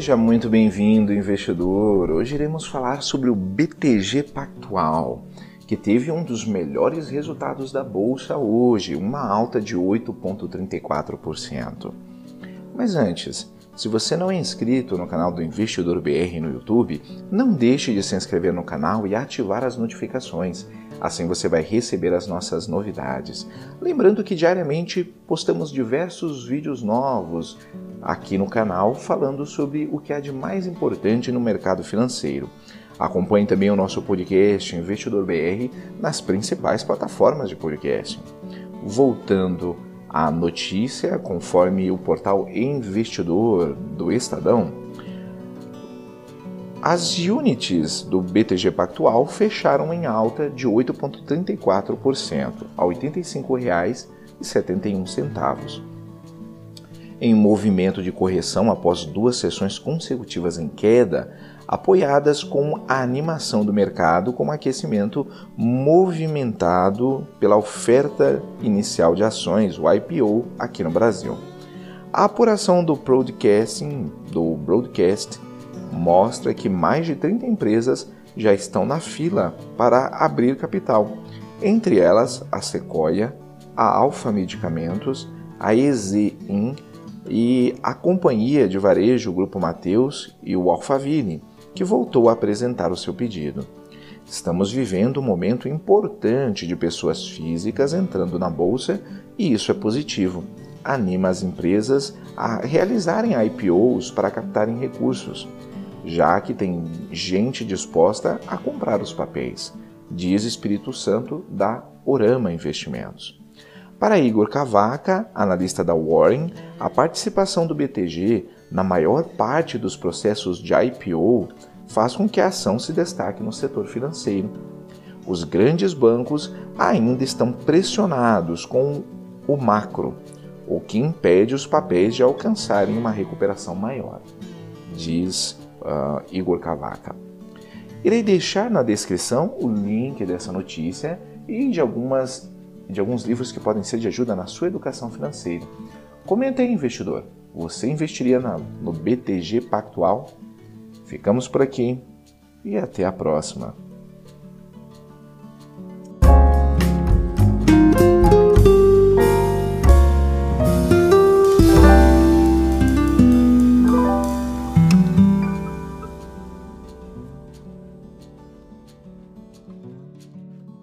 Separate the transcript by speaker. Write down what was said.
Speaker 1: Seja muito bem-vindo, investidor. Hoje iremos falar sobre o BTG Pactual, que teve um dos melhores resultados da bolsa hoje, uma alta de 8,34%. Mas antes, se você não é inscrito no canal do Investidor BR no YouTube, não deixe de se inscrever no canal e ativar as notificações. Assim você vai receber as nossas novidades. Lembrando que diariamente postamos diversos vídeos novos aqui no canal falando sobre o que há de mais importante no mercado financeiro. Acompanhe também o nosso podcast Investidor BR nas principais plataformas de podcast. Voltando a notícia, conforme o portal Investidor do Estadão, as units do BTG Pactual fecharam em alta de 8,34% a R$ 85,71. Em movimento de correção após duas sessões consecutivas em queda, apoiadas com a animação do mercado com aquecimento movimentado pela oferta inicial de ações, o IPO, aqui no Brasil. A apuração do broadcasting, do broadcast mostra que mais de 30 empresas já estão na fila para abrir capital, entre elas a Sequoia, a Alfa Medicamentos, a EZIN e a companhia de varejo Grupo Mateus e o Alphaville, que voltou a apresentar o seu pedido. Estamos vivendo um momento importante de pessoas físicas entrando na bolsa e isso é positivo. Anima as empresas a realizarem IPOs para captarem recursos, já que tem gente disposta a comprar os papéis, diz Espírito Santo da Orama Investimentos. Para Igor Cavaca, analista da Warren, a participação do BTG na maior parte dos processos de IPO faz com que a ação se destaque no setor financeiro. Os grandes bancos ainda estão pressionados com o macro, o que impede os papéis de alcançarem uma recuperação maior, diz uh, Igor Cavaca. Irei deixar na descrição o link dessa notícia e de algumas de alguns livros que podem ser de ajuda na sua educação financeira. Comente aí, investidor. Você investiria na, no BTG Pactual? Ficamos por aqui e até a próxima.